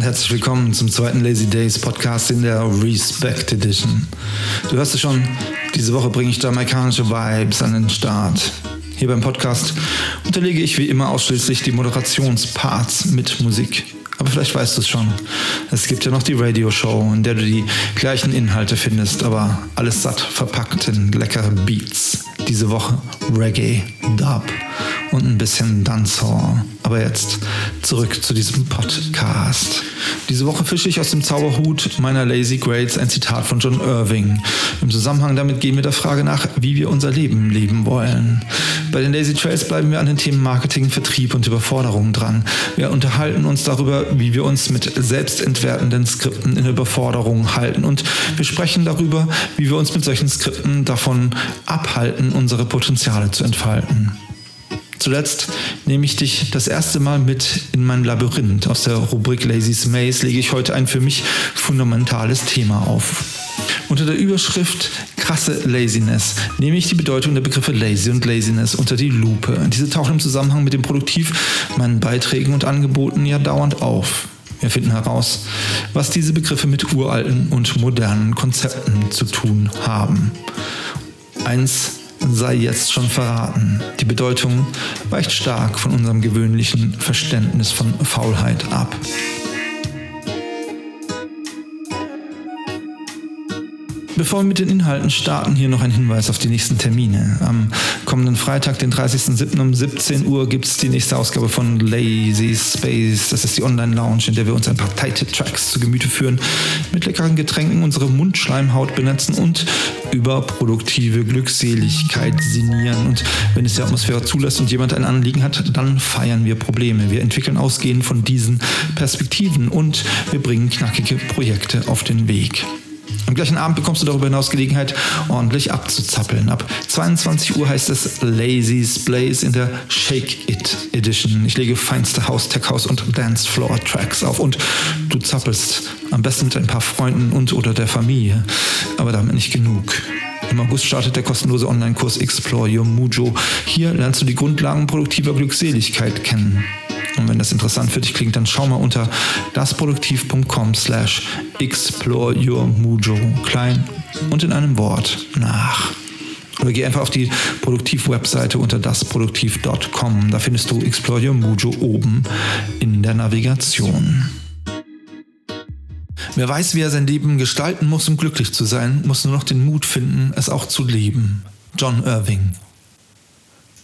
Herzlich willkommen zum zweiten Lazy Days Podcast in der Respect Edition. Du hörst es schon, diese Woche bringe ich jamaikanische Vibes an den Start. Hier beim Podcast unterlege ich wie immer ausschließlich die Moderationsparts mit Musik. Aber vielleicht weißt du es schon. Es gibt ja noch die Radioshow, in der du die gleichen Inhalte findest, aber alles satt verpackt in leckere Beats. Diese Woche Reggae, Dub und ein bisschen Dancehall. Aber jetzt zurück zu diesem Podcast. Diese Woche fische ich aus dem Zauberhut meiner Lazy Grades ein Zitat von John Irving. Im Zusammenhang damit gehen wir der Frage nach, wie wir unser Leben leben wollen. Bei den Lazy Trails bleiben wir an den Themen Marketing, Vertrieb und Überforderung dran. Wir unterhalten uns darüber, wie wir uns mit selbstentwertenden Skripten in Überforderung halten. Und wir sprechen darüber, wie wir uns mit solchen Skripten davon abhalten, unsere Potenziale zu entfalten. Zuletzt nehme ich dich das erste Mal mit in mein Labyrinth. Aus der Rubrik Lazy's Maze lege ich heute ein für mich fundamentales Thema auf. Unter der Überschrift krasse Laziness nehme ich die Bedeutung der Begriffe Lazy und Laziness unter die Lupe. Diese tauchen im Zusammenhang mit dem Produktiv meinen Beiträgen und Angeboten ja dauernd auf. Wir finden heraus, was diese Begriffe mit uralten und modernen Konzepten zu tun haben. Eins sei jetzt schon verraten. Die Bedeutung weicht stark von unserem gewöhnlichen Verständnis von Faulheit ab. Bevor wir mit den Inhalten starten, hier noch ein Hinweis auf die nächsten Termine. Am kommenden Freitag, den 30.07. um 17 Uhr gibt es die nächste Ausgabe von Lazy Space. Das ist die Online-Lounge, in der wir uns ein paar tighte Tracks zu Gemüte führen, mit leckeren Getränken unsere Mundschleimhaut benetzen und über produktive Glückseligkeit sinnieren. Und wenn es die Atmosphäre zulässt und jemand ein Anliegen hat, dann feiern wir Probleme. Wir entwickeln ausgehend von diesen Perspektiven und wir bringen knackige Projekte auf den Weg. Am gleichen Abend bekommst du darüber hinaus Gelegenheit, ordentlich abzuzappeln. Ab 22 Uhr heißt es Lazy's Blaze in der Shake It Edition. Ich lege feinste House, Tech House und Dancefloor Tracks auf und du zappelst am besten mit ein paar Freunden und oder der Familie. Aber damit nicht genug. Im August startet der kostenlose Online-Kurs Explore Your Mujo. Hier lernst du die Grundlagen produktiver Glückseligkeit kennen. Und wenn das interessant für dich klingt, dann schau mal unter dasproduktiv.com slash explore your mujo klein und in einem Wort nach. Oder geh einfach auf die Produktiv-Webseite unter dasproduktiv.com. Da findest du Explore Your Mujo oben in der Navigation. Wer weiß, wie er sein Leben gestalten muss, um glücklich zu sein, muss nur noch den Mut finden, es auch zu leben. John Irving.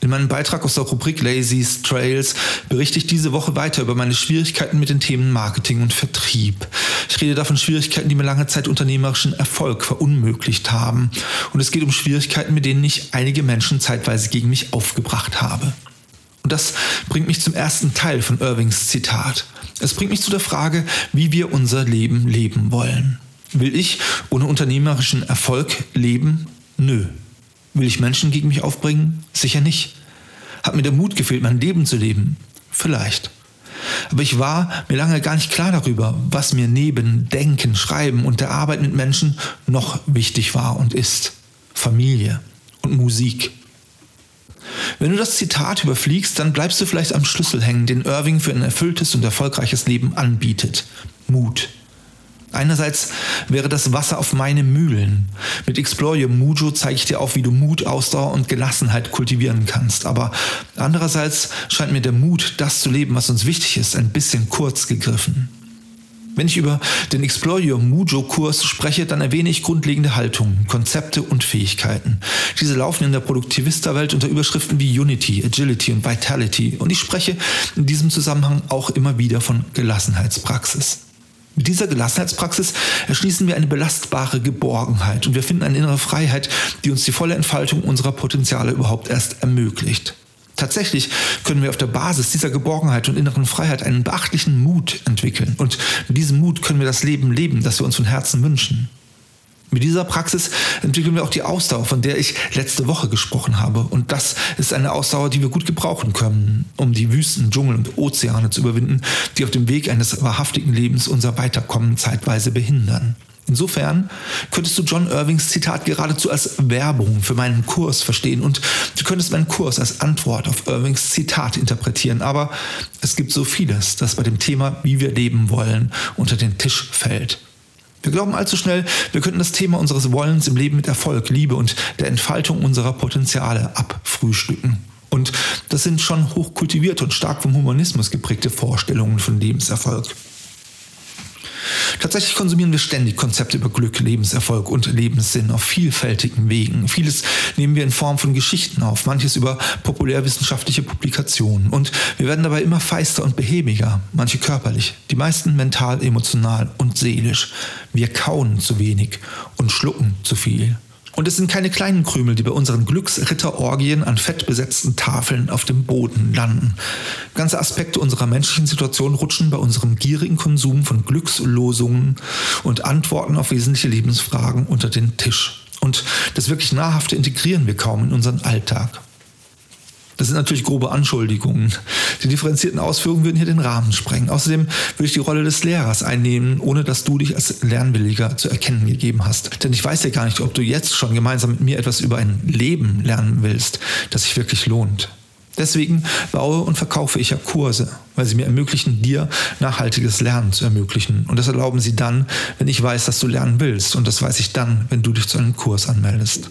In meinem Beitrag aus der Rubrik Lazy's Trails berichte ich diese Woche weiter über meine Schwierigkeiten mit den Themen Marketing und Vertrieb. Ich rede davon Schwierigkeiten, die mir lange Zeit unternehmerischen Erfolg verunmöglicht haben. Und es geht um Schwierigkeiten, mit denen ich einige Menschen zeitweise gegen mich aufgebracht habe. Und das bringt mich zum ersten Teil von Irvings Zitat. Es bringt mich zu der Frage, wie wir unser Leben leben wollen. Will ich ohne unternehmerischen Erfolg leben? Nö. Will ich Menschen gegen mich aufbringen? Sicher nicht. Hat mir der Mut gefehlt, mein Leben zu leben? Vielleicht. Aber ich war mir lange gar nicht klar darüber, was mir neben Denken, Schreiben und der Arbeit mit Menschen noch wichtig war und ist. Familie und Musik. Wenn du das Zitat überfliegst, dann bleibst du vielleicht am Schlüssel hängen, den Irving für ein erfülltes und erfolgreiches Leben anbietet. Mut. Einerseits wäre das Wasser auf meine Mühlen. Mit Explore Your Mujo zeige ich dir auf, wie du Mut, Ausdauer und Gelassenheit kultivieren kannst. Aber andererseits scheint mir der Mut, das zu leben, was uns wichtig ist, ein bisschen kurz gegriffen. Wenn ich über den Explore Your Mujo Kurs spreche, dann erwähne ich grundlegende Haltungen, Konzepte und Fähigkeiten. Diese laufen in der Produktivista-Welt unter Überschriften wie Unity, Agility und Vitality und ich spreche in diesem Zusammenhang auch immer wieder von Gelassenheitspraxis. Mit dieser Gelassenheitspraxis erschließen wir eine belastbare Geborgenheit und wir finden eine innere Freiheit, die uns die volle Entfaltung unserer Potenziale überhaupt erst ermöglicht. Tatsächlich können wir auf der Basis dieser Geborgenheit und inneren Freiheit einen beachtlichen Mut entwickeln. Und mit diesem Mut können wir das Leben leben, das wir uns von Herzen wünschen. Mit dieser Praxis entwickeln wir auch die Ausdauer, von der ich letzte Woche gesprochen habe. Und das ist eine Ausdauer, die wir gut gebrauchen können, um die Wüsten, Dschungel und Ozeane zu überwinden, die auf dem Weg eines wahrhaftigen Lebens unser Weiterkommen zeitweise behindern. Insofern könntest du John Irvings Zitat geradezu als Werbung für meinen Kurs verstehen und du könntest meinen Kurs als Antwort auf Irvings Zitat interpretieren. Aber es gibt so vieles, das bei dem Thema, wie wir leben wollen, unter den Tisch fällt. Wir glauben allzu schnell, wir könnten das Thema unseres Wollens im Leben mit Erfolg, Liebe und der Entfaltung unserer Potenziale abfrühstücken. Und das sind schon hochkultivierte und stark vom Humanismus geprägte Vorstellungen von Lebenserfolg. Tatsächlich konsumieren wir ständig Konzepte über Glück, Lebenserfolg und Lebenssinn auf vielfältigen Wegen. Vieles nehmen wir in Form von Geschichten auf, manches über populärwissenschaftliche Publikationen. Und wir werden dabei immer feister und behäbiger, manche körperlich, die meisten mental, emotional und seelisch. Wir kauen zu wenig und schlucken zu viel. Und es sind keine kleinen Krümel, die bei unseren Glücksritterorgien an fettbesetzten Tafeln auf dem Boden landen. Ganze Aspekte unserer menschlichen Situation rutschen bei unserem gierigen Konsum von Glückslosungen und Antworten auf wesentliche Lebensfragen unter den Tisch. Und das wirklich Nahrhafte integrieren wir kaum in unseren Alltag. Das sind natürlich grobe Anschuldigungen. Die differenzierten Ausführungen würden hier den Rahmen sprengen. Außerdem würde ich die Rolle des Lehrers einnehmen, ohne dass du dich als Lernwilliger zu erkennen gegeben hast. Denn ich weiß ja gar nicht, ob du jetzt schon gemeinsam mit mir etwas über ein Leben lernen willst, das sich wirklich lohnt. Deswegen baue und verkaufe ich ja Kurse, weil sie mir ermöglichen, dir nachhaltiges Lernen zu ermöglichen. Und das erlauben sie dann, wenn ich weiß, dass du lernen willst. Und das weiß ich dann, wenn du dich zu einem Kurs anmeldest.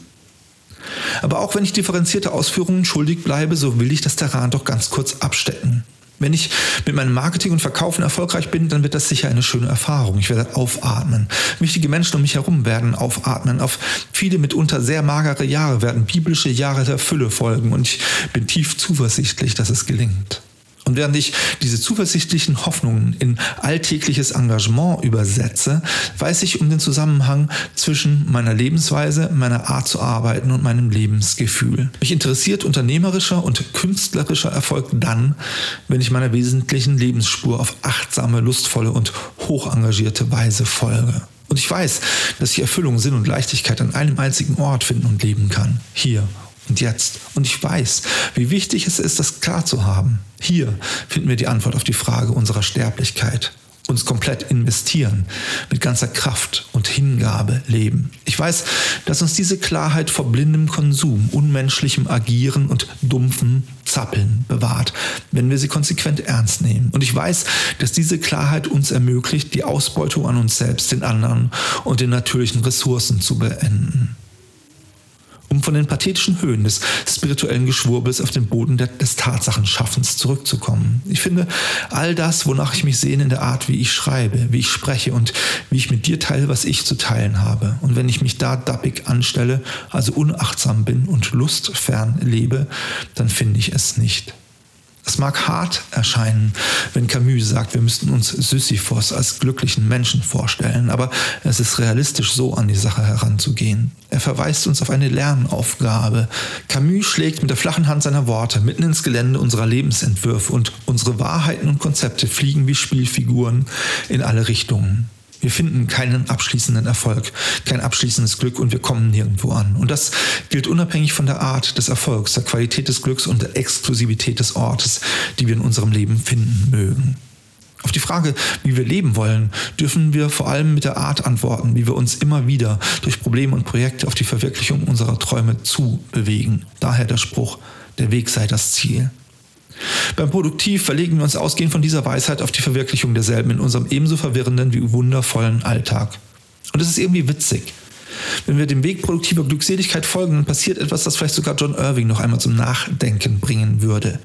Aber auch wenn ich differenzierte Ausführungen schuldig bleibe, so will ich das Terrain doch ganz kurz abstecken. Wenn ich mit meinem Marketing und Verkaufen erfolgreich bin, dann wird das sicher eine schöne Erfahrung. Ich werde aufatmen. Wichtige Menschen um mich herum werden aufatmen. Auf viele mitunter sehr magere Jahre werden biblische Jahre der Fülle folgen und ich bin tief zuversichtlich, dass es gelingt. Und während ich diese zuversichtlichen Hoffnungen in alltägliches Engagement übersetze, weiß ich um den Zusammenhang zwischen meiner Lebensweise, meiner Art zu arbeiten und meinem Lebensgefühl. Mich interessiert unternehmerischer und künstlerischer Erfolg dann, wenn ich meiner wesentlichen Lebensspur auf achtsame, lustvolle und hochengagierte Weise folge. Und ich weiß, dass ich Erfüllung, Sinn und Leichtigkeit an einem einzigen Ort finden und leben kann. Hier und jetzt. Und ich weiß, wie wichtig es ist, das klar zu haben. Hier finden wir die Antwort auf die Frage unserer Sterblichkeit. Uns komplett investieren, mit ganzer Kraft und Hingabe leben. Ich weiß, dass uns diese Klarheit vor blindem Konsum, unmenschlichem Agieren und dumpfem Zappeln bewahrt, wenn wir sie konsequent ernst nehmen. Und ich weiß, dass diese Klarheit uns ermöglicht, die Ausbeutung an uns selbst, den anderen und den natürlichen Ressourcen zu beenden um von den pathetischen Höhen des spirituellen Geschwurbels auf den Boden des Tatsachenschaffens zurückzukommen. Ich finde, all das, wonach ich mich sehne in der Art, wie ich schreibe, wie ich spreche und wie ich mit dir teile, was ich zu teilen habe. Und wenn ich mich da dappig anstelle, also unachtsam bin und lustfern lebe, dann finde ich es nicht. Es mag hart erscheinen, wenn Camus sagt, wir müssten uns Sisyphos als glücklichen Menschen vorstellen, aber es ist realistisch, so an die Sache heranzugehen. Er verweist uns auf eine Lernaufgabe. Camus schlägt mit der flachen Hand seiner Worte mitten ins Gelände unserer Lebensentwürfe und unsere Wahrheiten und Konzepte fliegen wie Spielfiguren in alle Richtungen. Wir finden keinen abschließenden Erfolg, kein abschließendes Glück und wir kommen nirgendwo an. Und das gilt unabhängig von der Art des Erfolgs, der Qualität des Glücks und der Exklusivität des Ortes, die wir in unserem Leben finden mögen. Auf die Frage, wie wir leben wollen, dürfen wir vor allem mit der Art antworten, wie wir uns immer wieder durch Probleme und Projekte auf die Verwirklichung unserer Träume zu bewegen. Daher der Spruch, der Weg sei das Ziel. Beim Produktiv verlegen wir uns ausgehend von dieser Weisheit auf die Verwirklichung derselben in unserem ebenso verwirrenden wie wundervollen Alltag. Und es ist irgendwie witzig. Wenn wir dem Weg produktiver Glückseligkeit folgen, dann passiert etwas, das vielleicht sogar John Irving noch einmal zum Nachdenken bringen würde.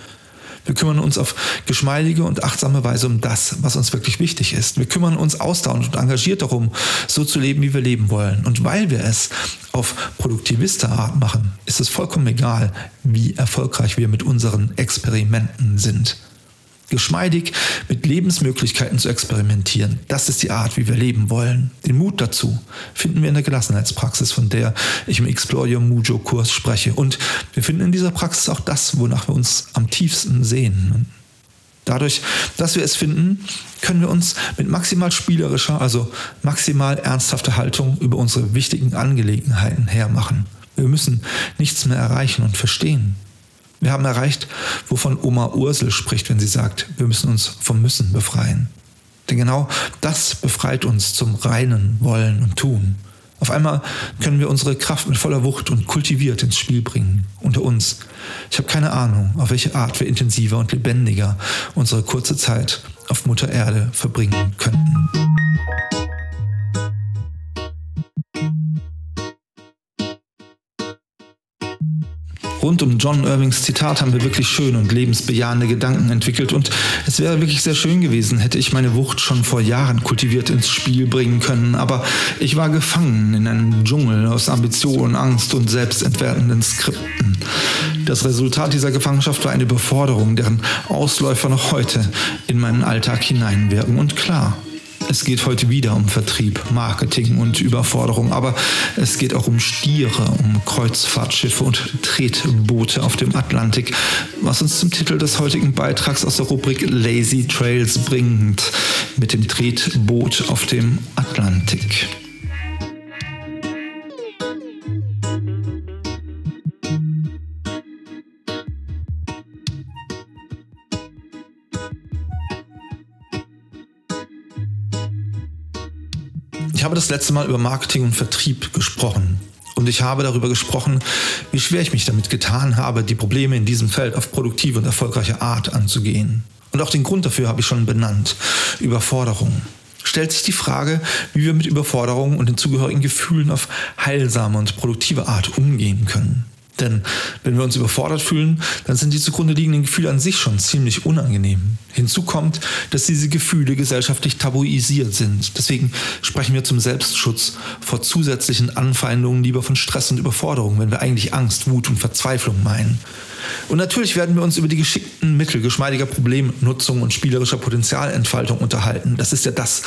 Wir kümmern uns auf geschmeidige und achtsame Weise um das, was uns wirklich wichtig ist. Wir kümmern uns ausdauernd und engagiert darum, so zu leben, wie wir leben wollen. Und weil wir es auf produktiviste Art machen, ist es vollkommen egal, wie erfolgreich wir mit unseren Experimenten sind geschmeidig mit Lebensmöglichkeiten zu experimentieren. Das ist die Art, wie wir leben wollen. Den Mut dazu finden wir in der Gelassenheitspraxis, von der ich im Explore Your Mujo Kurs spreche. Und wir finden in dieser Praxis auch das, wonach wir uns am tiefsten sehen. Dadurch, dass wir es finden, können wir uns mit maximal spielerischer, also maximal ernsthafter Haltung über unsere wichtigen Angelegenheiten hermachen. Wir müssen nichts mehr erreichen und verstehen. Wir haben erreicht, wovon Oma Ursel spricht, wenn sie sagt, wir müssen uns vom Müssen befreien. Denn genau das befreit uns zum reinen Wollen und Tun. Auf einmal können wir unsere Kraft mit voller Wucht und kultiviert ins Spiel bringen. Unter uns. Ich habe keine Ahnung, auf welche Art wir intensiver und lebendiger unsere kurze Zeit auf Mutter Erde verbringen könnten. Rund um John Irvings Zitat haben wir wirklich schöne und lebensbejahende Gedanken entwickelt und es wäre wirklich sehr schön gewesen, hätte ich meine Wucht schon vor Jahren kultiviert ins Spiel bringen können, aber ich war gefangen in einem Dschungel aus Ambition, Angst und selbstentwertenden Skripten. Das Resultat dieser Gefangenschaft war eine Überforderung, deren Ausläufer noch heute in meinen Alltag hineinwirken. Und klar, es geht heute wieder um Vertrieb, Marketing und Überforderung, aber es geht auch um Stiere, um Kreuzfahrtschiffe und Tretboote auf dem Atlantik, was uns zum Titel des heutigen Beitrags aus der Rubrik Lazy Trails bringt, mit dem Tretboot auf dem Atlantik. Ich habe das letzte Mal über Marketing und Vertrieb gesprochen. Und ich habe darüber gesprochen, wie schwer ich mich damit getan habe, die Probleme in diesem Feld auf produktive und erfolgreiche Art anzugehen. Und auch den Grund dafür habe ich schon benannt. Überforderung. Stellt sich die Frage, wie wir mit Überforderung und den zugehörigen Gefühlen auf heilsame und produktive Art umgehen können. Denn wenn wir uns überfordert fühlen, dann sind die zugrunde liegenden Gefühle an sich schon ziemlich unangenehm. Hinzu kommt, dass diese Gefühle gesellschaftlich tabuisiert sind. Deswegen sprechen wir zum Selbstschutz vor zusätzlichen Anfeindungen lieber von Stress und Überforderung, wenn wir eigentlich Angst, Wut und Verzweiflung meinen. Und natürlich werden wir uns über die geschickten Mittel geschmeidiger Problemnutzung und spielerischer Potenzialentfaltung unterhalten. Das ist ja das,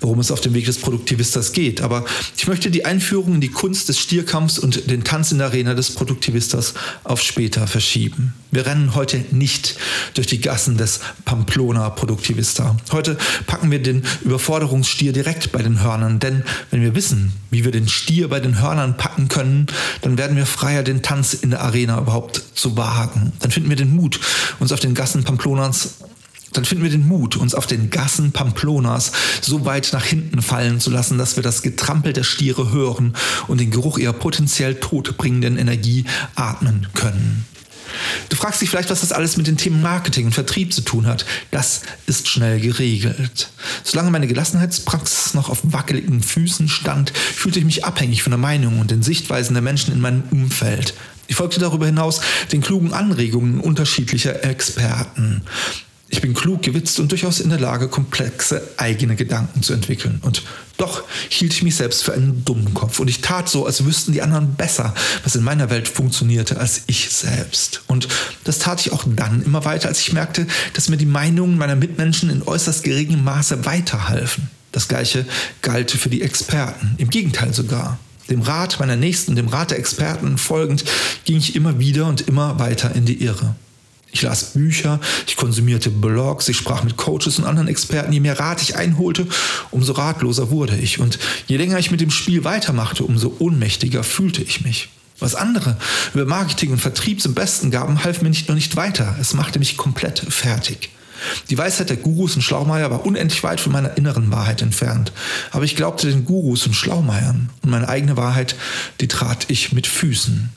worum es auf dem Weg des Produktivistas geht. Aber ich möchte die Einführung in die Kunst des Stierkampfs und den Tanz in der Arena des Produktivistas auf später verschieben. Wir rennen heute nicht durch die Gassen des Pamplona Produktivista. Heute packen wir den Überforderungsstier direkt bei den Hörnern, denn wenn wir wissen, wie wir den Stier bei den Hörnern packen können, dann werden wir freier, den Tanz in der Arena überhaupt zu wagen. Dann finden wir den Mut, uns auf den Gassen Pamplonas dann finden wir den Mut, uns auf den Gassen Pamplonas so weit nach hinten fallen zu lassen, dass wir das Getrampel der Stiere hören und den Geruch ihrer potenziell todbringenden Energie atmen können. Du fragst dich vielleicht, was das alles mit den Themen Marketing und Vertrieb zu tun hat. Das ist schnell geregelt. Solange meine Gelassenheitspraxis noch auf wackeligen Füßen stand, fühlte ich mich abhängig von der Meinung und den Sichtweisen der Menschen in meinem Umfeld. Ich folgte darüber hinaus den klugen Anregungen unterschiedlicher Experten. Ich bin klug, gewitzt und durchaus in der Lage, komplexe eigene Gedanken zu entwickeln. Und doch hielt ich mich selbst für einen Dummkopf. Und ich tat so, als wüssten die anderen besser, was in meiner Welt funktionierte, als ich selbst. Und das tat ich auch dann immer weiter, als ich merkte, dass mir die Meinungen meiner Mitmenschen in äußerst geringem Maße weiterhalfen. Das gleiche galt für die Experten. Im Gegenteil sogar. Dem Rat meiner Nächsten, dem Rat der Experten folgend, ging ich immer wieder und immer weiter in die Irre. Ich las Bücher, ich konsumierte Blogs, ich sprach mit Coaches und anderen Experten. Je mehr Rat ich einholte, umso ratloser wurde ich. Und je länger ich mit dem Spiel weitermachte, umso ohnmächtiger fühlte ich mich. Was andere über Marketing und Vertrieb zum Besten gaben, half mir nicht nur nicht weiter, es machte mich komplett fertig. Die Weisheit der Gurus und Schlaumeier war unendlich weit von meiner inneren Wahrheit entfernt. Aber ich glaubte den Gurus und Schlaumeiern und meine eigene Wahrheit, die trat ich mit Füßen.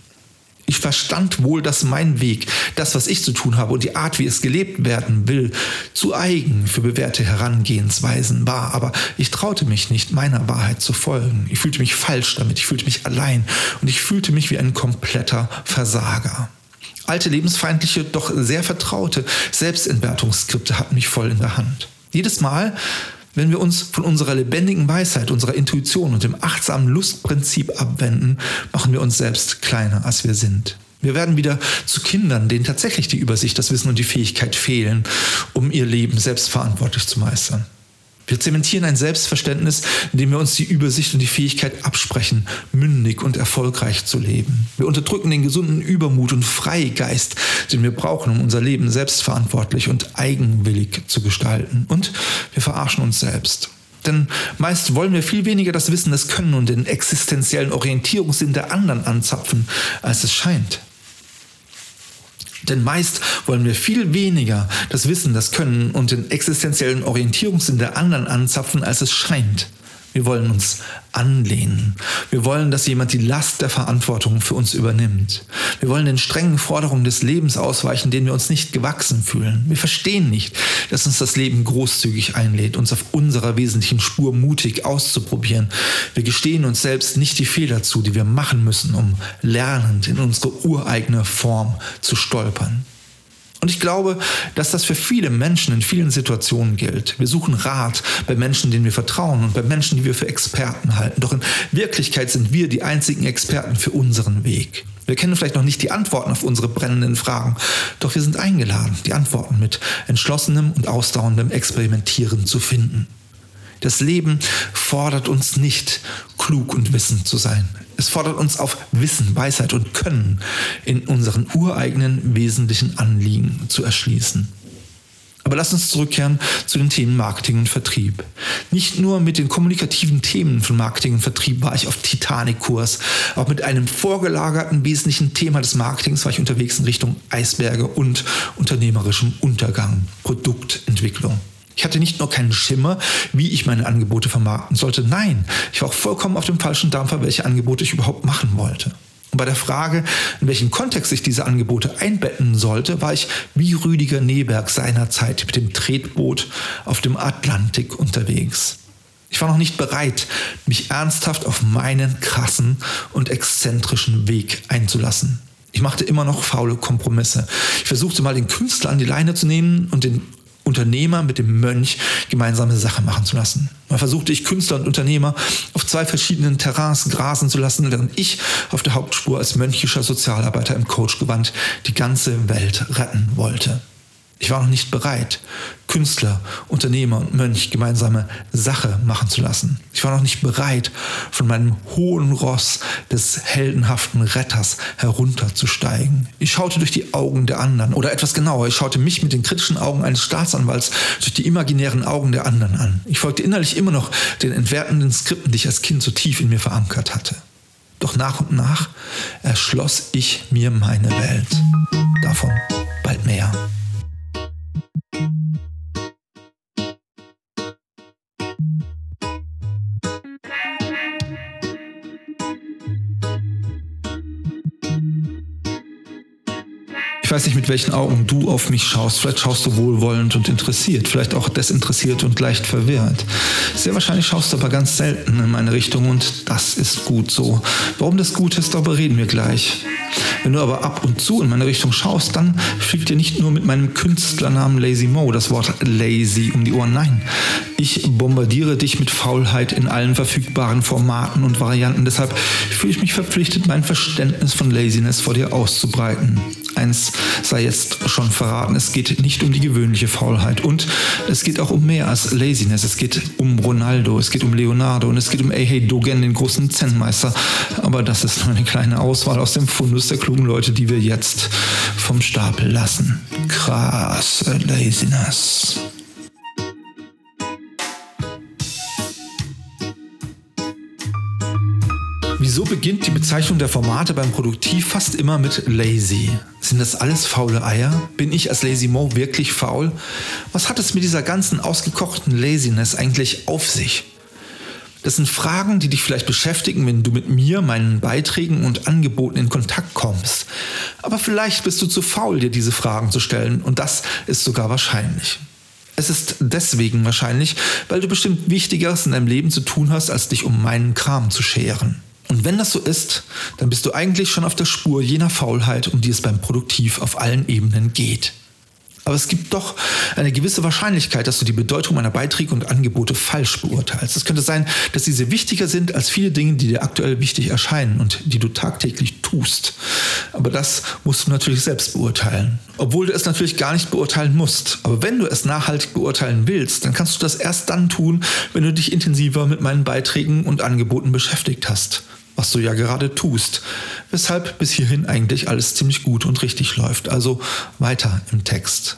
Ich verstand wohl, dass mein Weg, das, was ich zu tun habe und die Art, wie es gelebt werden will, zu eigen für bewährte Herangehensweisen war. Aber ich traute mich nicht, meiner Wahrheit zu folgen. Ich fühlte mich falsch damit, ich fühlte mich allein und ich fühlte mich wie ein kompletter Versager. Alte, lebensfeindliche, doch sehr vertraute Selbstentwertungsskripte hatten mich voll in der Hand. Jedes Mal, wenn wir uns von unserer lebendigen Weisheit, unserer Intuition und dem achtsamen Lustprinzip abwenden, machen wir uns selbst kleiner, als wir sind. Wir werden wieder zu Kindern, denen tatsächlich die Übersicht, das Wissen und die Fähigkeit fehlen, um ihr Leben selbstverantwortlich zu meistern. Wir zementieren ein Selbstverständnis, indem wir uns die Übersicht und die Fähigkeit absprechen, mündig und erfolgreich zu leben. Wir unterdrücken den gesunden Übermut und Freigeist, den wir brauchen, um unser Leben selbstverantwortlich und eigenwillig zu gestalten. Und wir verarschen uns selbst. Denn meist wollen wir viel weniger das Wissen, das Können und den existenziellen Orientierungssinn der anderen anzapfen, als es scheint. Denn meist wollen wir viel weniger das Wissen, das Können und den existenziellen Orientierungssinn der anderen anzapfen, als es scheint. Wir wollen uns anlehnen. Wir wollen, dass jemand die Last der Verantwortung für uns übernimmt. Wir wollen den strengen Forderungen des Lebens ausweichen, denen wir uns nicht gewachsen fühlen. Wir verstehen nicht, dass uns das Leben großzügig einlädt, uns auf unserer wesentlichen Spur mutig auszuprobieren. Wir gestehen uns selbst nicht die Fehler zu, die wir machen müssen, um lernend in unsere ureigene Form zu stolpern. Und ich glaube, dass das für viele Menschen in vielen Situationen gilt. Wir suchen Rat bei Menschen, denen wir vertrauen und bei Menschen, die wir für Experten halten. Doch in Wirklichkeit sind wir die einzigen Experten für unseren Weg. Wir kennen vielleicht noch nicht die Antworten auf unsere brennenden Fragen, doch wir sind eingeladen, die Antworten mit entschlossenem und ausdauerndem Experimentieren zu finden. Das Leben fordert uns nicht, klug und wissend zu sein. Es fordert uns auf Wissen, Weisheit und Können in unseren ureigenen wesentlichen Anliegen zu erschließen. Aber lass uns zurückkehren zu den Themen Marketing und Vertrieb. Nicht nur mit den kommunikativen Themen von Marketing und Vertrieb war ich auf Titanic-Kurs, auch mit einem vorgelagerten wesentlichen Thema des Marketings war ich unterwegs in Richtung Eisberge und unternehmerischem Untergang, Produktentwicklung. Ich hatte nicht nur keinen Schimmer, wie ich meine Angebote vermarkten sollte. Nein, ich war auch vollkommen auf dem falschen Dampfer, welche Angebote ich überhaupt machen wollte. Und bei der Frage, in welchem Kontext ich diese Angebote einbetten sollte, war ich wie Rüdiger Neberg seinerzeit mit dem Tretboot auf dem Atlantik unterwegs. Ich war noch nicht bereit, mich ernsthaft auf meinen krassen und exzentrischen Weg einzulassen. Ich machte immer noch faule Kompromisse. Ich versuchte mal den Künstler an die Leine zu nehmen und den Unternehmer mit dem Mönch gemeinsame Sache machen zu lassen. Mal versuchte ich Künstler und Unternehmer auf zwei verschiedenen Terrains grasen zu lassen, während ich auf der Hauptspur als mönchischer Sozialarbeiter im Coachgewand die ganze Welt retten wollte. Ich war noch nicht bereit, Künstler, Unternehmer und Mönch gemeinsame Sache machen zu lassen. Ich war noch nicht bereit, von meinem hohen Ross des heldenhaften Retters herunterzusteigen. Ich schaute durch die Augen der anderen oder etwas genauer, ich schaute mich mit den kritischen Augen eines Staatsanwalts durch die imaginären Augen der anderen an. Ich folgte innerlich immer noch den entwertenden Skripten, die ich als Kind so tief in mir verankert hatte. Doch nach und nach erschloss ich mir meine Welt. Davon bald mehr. Weiß nicht, mit welchen Augen du auf mich schaust. Vielleicht schaust du wohlwollend und interessiert, vielleicht auch desinteressiert und leicht verwirrt. Sehr wahrscheinlich schaust du aber ganz selten in meine Richtung und das ist gut so. Warum das gut ist, darüber reden wir gleich. Wenn du aber ab und zu in meine Richtung schaust, dann fliegt dir nicht nur mit meinem Künstlernamen Lazy Mo das Wort lazy um die Ohren. Nein, ich bombardiere dich mit Faulheit in allen verfügbaren Formaten und Varianten. Deshalb fühle ich mich verpflichtet, mein Verständnis von Laziness vor dir auszubreiten. Eins sei jetzt schon verraten, es geht nicht um die gewöhnliche Faulheit und es geht auch um mehr als Laziness. Es geht um Ronaldo, es geht um Leonardo und es geht um Ehei Dogen, den großen Zen-Meister. Aber das ist nur eine kleine Auswahl aus dem Fundus der klugen Leute, die wir jetzt vom Stapel lassen. Krass Laziness. Wieso beginnt die Bezeichnung der Formate beim Produktiv fast immer mit lazy? Sind das alles faule Eier? Bin ich als Lazy Mo wirklich faul? Was hat es mit dieser ganzen ausgekochten Laziness eigentlich auf sich? Das sind Fragen, die dich vielleicht beschäftigen, wenn du mit mir, meinen Beiträgen und Angeboten in Kontakt kommst. Aber vielleicht bist du zu faul, dir diese Fragen zu stellen und das ist sogar wahrscheinlich. Es ist deswegen wahrscheinlich, weil du bestimmt Wichtigeres in deinem Leben zu tun hast, als dich um meinen Kram zu scheren. Und wenn das so ist, dann bist du eigentlich schon auf der Spur jener Faulheit, um die es beim Produktiv auf allen Ebenen geht. Aber es gibt doch eine gewisse Wahrscheinlichkeit, dass du die Bedeutung meiner Beiträge und Angebote falsch beurteilst. Es könnte sein, dass diese wichtiger sind als viele Dinge, die dir aktuell wichtig erscheinen und die du tagtäglich tust. Aber das musst du natürlich selbst beurteilen. Obwohl du es natürlich gar nicht beurteilen musst. Aber wenn du es nachhaltig beurteilen willst, dann kannst du das erst dann tun, wenn du dich intensiver mit meinen Beiträgen und Angeboten beschäftigt hast was du ja gerade tust. Weshalb bis hierhin eigentlich alles ziemlich gut und richtig läuft. Also weiter im Text.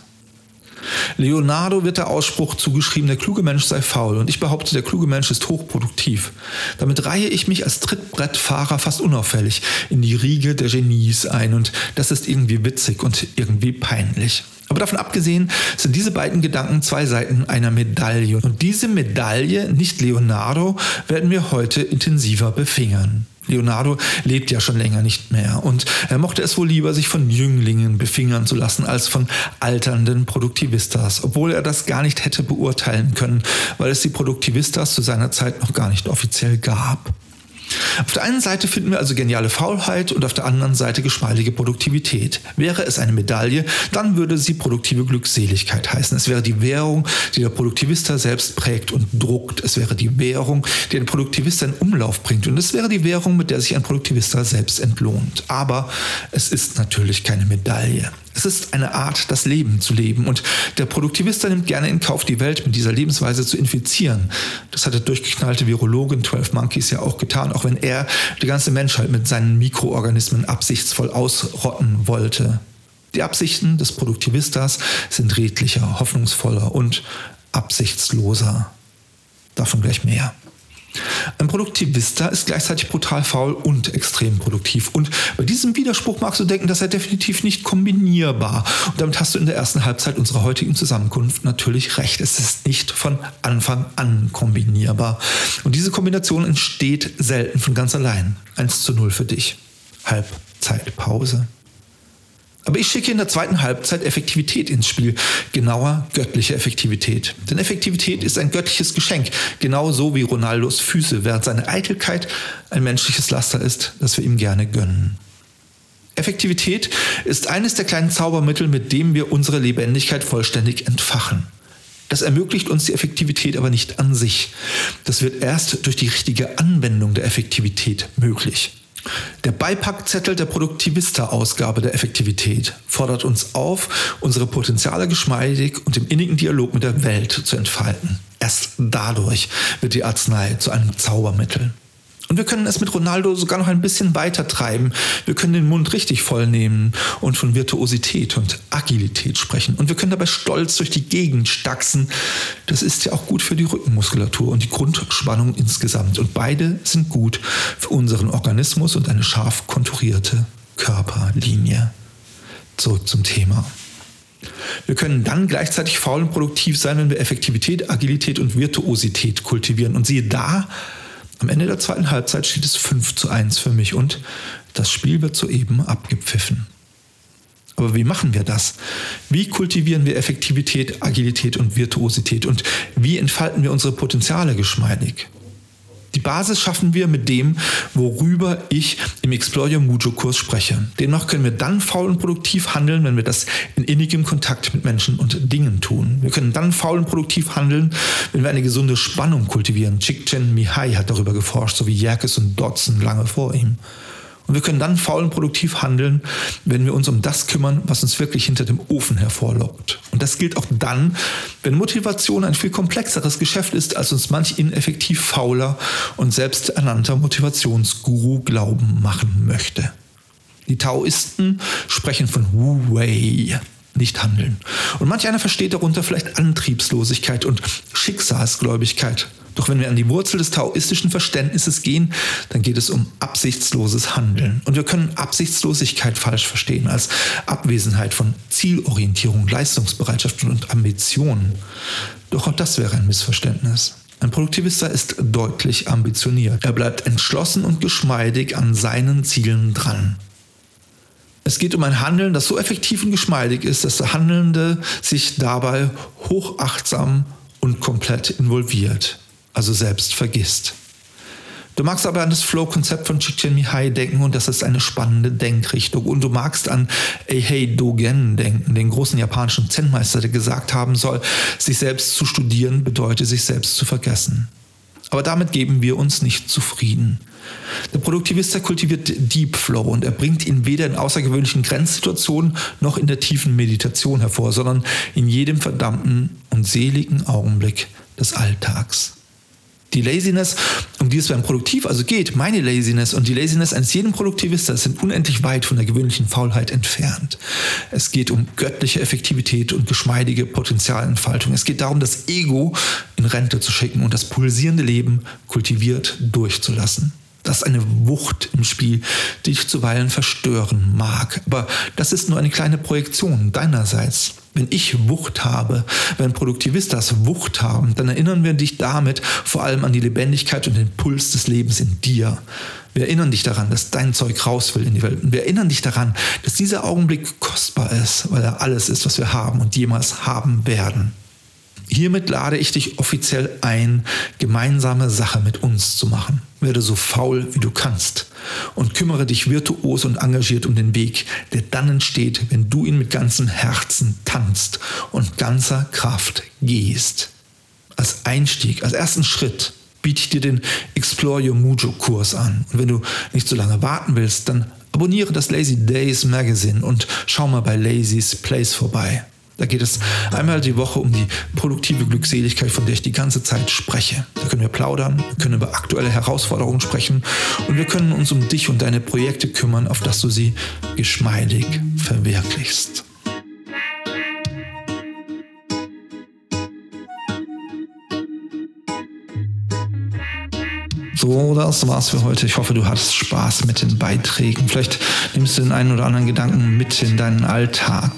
Leonardo wird der Ausspruch zugeschrieben, der kluge Mensch sei faul und ich behaupte, der kluge Mensch ist hochproduktiv. Damit reihe ich mich als Trittbrettfahrer fast unauffällig in die Riege der Genies ein und das ist irgendwie witzig und irgendwie peinlich. Aber davon abgesehen sind diese beiden Gedanken zwei Seiten einer Medaille. Und diese Medaille, nicht Leonardo, werden wir heute intensiver befingern. Leonardo lebt ja schon länger nicht mehr und er mochte es wohl lieber, sich von Jünglingen befingern zu lassen, als von alternden Produktivistas, obwohl er das gar nicht hätte beurteilen können, weil es die Produktivistas zu seiner Zeit noch gar nicht offiziell gab. Auf der einen Seite finden wir also geniale Faulheit und auf der anderen Seite geschmeidige Produktivität. Wäre es eine Medaille, dann würde sie produktive Glückseligkeit heißen. Es wäre die Währung, die der Produktivista selbst prägt und druckt. Es wäre die Währung, die ein Produktivista in Umlauf bringt. Und es wäre die Währung, mit der sich ein Produktivista selbst entlohnt. Aber es ist natürlich keine Medaille. Es ist eine Art, das Leben zu leben. Und der Produktivist nimmt gerne in Kauf, die Welt mit dieser Lebensweise zu infizieren. Das hat der durchgeknallte Virologin 12 Monkeys ja auch getan, auch wenn er die ganze Menschheit mit seinen Mikroorganismen absichtsvoll ausrotten wollte. Die Absichten des Produktivistas sind redlicher, hoffnungsvoller und absichtsloser. Davon gleich mehr. Ein Produktivista ist gleichzeitig brutal faul und extrem produktiv. Und bei diesem Widerspruch magst du denken, dass er definitiv nicht kombinierbar. Und damit hast du in der ersten Halbzeit unserer heutigen Zusammenkunft natürlich recht. Es ist nicht von Anfang an kombinierbar. Und diese Kombination entsteht selten von ganz allein. 1 zu 0 für dich. Halbzeitpause. Aber ich schicke in der zweiten Halbzeit Effektivität ins Spiel. Genauer göttliche Effektivität. Denn Effektivität ist ein göttliches Geschenk. Genauso wie Ronaldos Füße, während seine Eitelkeit ein menschliches Laster ist, das wir ihm gerne gönnen. Effektivität ist eines der kleinen Zaubermittel, mit dem wir unsere Lebendigkeit vollständig entfachen. Das ermöglicht uns die Effektivität aber nicht an sich. Das wird erst durch die richtige Anwendung der Effektivität möglich. Der Beipackzettel der Produktivista-Ausgabe der Effektivität fordert uns auf, unsere Potenziale geschmeidig und im innigen Dialog mit der Welt zu entfalten. Erst dadurch wird die Arznei zu einem Zaubermittel. Und wir können es mit Ronaldo sogar noch ein bisschen weiter treiben. Wir können den Mund richtig voll nehmen und von Virtuosität und Agilität sprechen. Und wir können dabei stolz durch die Gegend stachsen. Das ist ja auch gut für die Rückenmuskulatur und die Grundspannung insgesamt. Und beide sind gut für unseren Organismus und eine scharf konturierte Körperlinie. Zurück zum Thema. Wir können dann gleichzeitig faul und produktiv sein, wenn wir Effektivität, Agilität und Virtuosität kultivieren. Und siehe da, am Ende der zweiten Halbzeit steht es 5 zu 1 für mich und das Spiel wird soeben abgepfiffen. Aber wie machen wir das? Wie kultivieren wir Effektivität, Agilität und Virtuosität? Und wie entfalten wir unsere Potenziale geschmeidig? Die Basis schaffen wir mit dem, worüber ich im Explore Your Mojo Kurs spreche. Demnach können wir dann faul und produktiv handeln, wenn wir das in innigem Kontakt mit Menschen und Dingen tun. Wir können dann faul und produktiv handeln, wenn wir eine gesunde Spannung kultivieren. Chikchen Mihai hat darüber geforscht, sowie Jerkes und Dodson lange vor ihm. Und wir können dann faul und produktiv handeln, wenn wir uns um das kümmern, was uns wirklich hinter dem Ofen hervorlockt. Und das gilt auch dann, wenn Motivation ein viel komplexeres Geschäft ist, als uns manch ineffektiv fauler und selbsternannter Motivationsguru glauben machen möchte. Die Taoisten sprechen von Wu Wei nicht handeln. Und manch einer versteht darunter vielleicht Antriebslosigkeit und Schicksalsgläubigkeit. Doch wenn wir an die Wurzel des taoistischen Verständnisses gehen, dann geht es um absichtsloses Handeln. Und wir können Absichtslosigkeit falsch verstehen als Abwesenheit von Zielorientierung, Leistungsbereitschaft und Ambition. Doch auch das wäre ein Missverständnis. Ein Produktivista ist deutlich ambitioniert. Er bleibt entschlossen und geschmeidig an seinen Zielen dran. Es geht um ein Handeln, das so effektiv und geschmeidig ist, dass der Handelnde sich dabei hochachtsam und komplett involviert also selbst vergisst. Du magst aber an das Flow-Konzept von Csikszentmihalyi denken und das ist eine spannende Denkrichtung. Und du magst an Eihei Dogen denken, den großen japanischen Zen-Meister, der gesagt haben soll, sich selbst zu studieren bedeutet, sich selbst zu vergessen. Aber damit geben wir uns nicht zufrieden. Der Produktivist kultiviert Deep Flow und er bringt ihn weder in außergewöhnlichen Grenzsituationen noch in der tiefen Meditation hervor, sondern in jedem verdammten und seligen Augenblick des Alltags. Die Laziness, um die es beim Produktiv also geht, meine Laziness und die Laziness eines jeden Produktivistas sind unendlich weit von der gewöhnlichen Faulheit entfernt. Es geht um göttliche Effektivität und geschmeidige Potenzialentfaltung. Es geht darum, das Ego in Rente zu schicken und das pulsierende Leben kultiviert durchzulassen. Das ist eine Wucht im Spiel, die dich zuweilen verstören mag. Aber das ist nur eine kleine Projektion deinerseits. Wenn ich Wucht habe, wenn Produktivistas Wucht haben, dann erinnern wir dich damit vor allem an die Lebendigkeit und den Puls des Lebens in dir. Wir erinnern dich daran, dass dein Zeug raus will in die Welt. Und wir erinnern dich daran, dass dieser Augenblick kostbar ist, weil er alles ist, was wir haben und jemals haben werden. Hiermit lade ich dich offiziell ein, gemeinsame Sache mit uns zu machen. Werde so faul, wie du kannst und kümmere dich virtuos und engagiert um den Weg, der dann entsteht, wenn du ihn mit ganzem Herzen tanzt und ganzer Kraft gehst. Als Einstieg, als ersten Schritt biete ich dir den Explore Your Mujo Kurs an. Und wenn du nicht so lange warten willst, dann abonniere das Lazy Days Magazine und schau mal bei Lazy's Place vorbei. Da geht es einmal die Woche um die produktive Glückseligkeit, von der ich die ganze Zeit spreche. Da können wir plaudern, wir können über aktuelle Herausforderungen sprechen und wir können uns um dich und deine Projekte kümmern, auf dass du sie geschmeidig verwirklichst. So, das war's für heute. Ich hoffe, du hattest Spaß mit den Beiträgen. Vielleicht nimmst du den einen oder anderen Gedanken mit in deinen Alltag.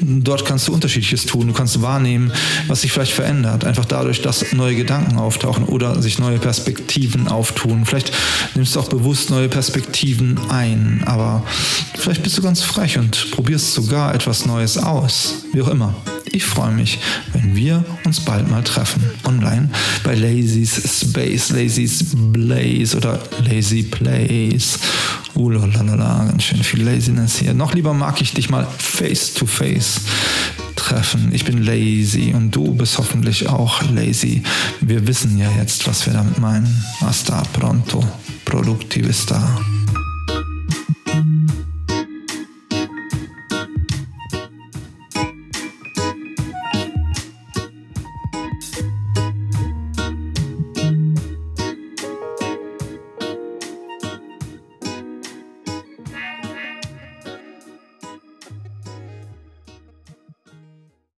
Dort kannst du unterschiedliches tun. Du kannst wahrnehmen, was sich vielleicht verändert. Einfach dadurch, dass neue Gedanken auftauchen oder sich neue Perspektiven auftun. Vielleicht nimmst du auch bewusst neue Perspektiven ein. Aber vielleicht bist du ganz frech und probierst sogar etwas Neues aus. Wie auch immer. Ich freue mich, wir uns bald mal treffen. Online bei Lazy's Space, Lazy's Blaze oder Lazy Place. Uh, ganz schön viel Laziness hier. Noch lieber mag ich dich mal face to face treffen. Ich bin lazy und du bist hoffentlich auch lazy. Wir wissen ja jetzt, was wir damit meinen. Hasta pronto, Produktivista.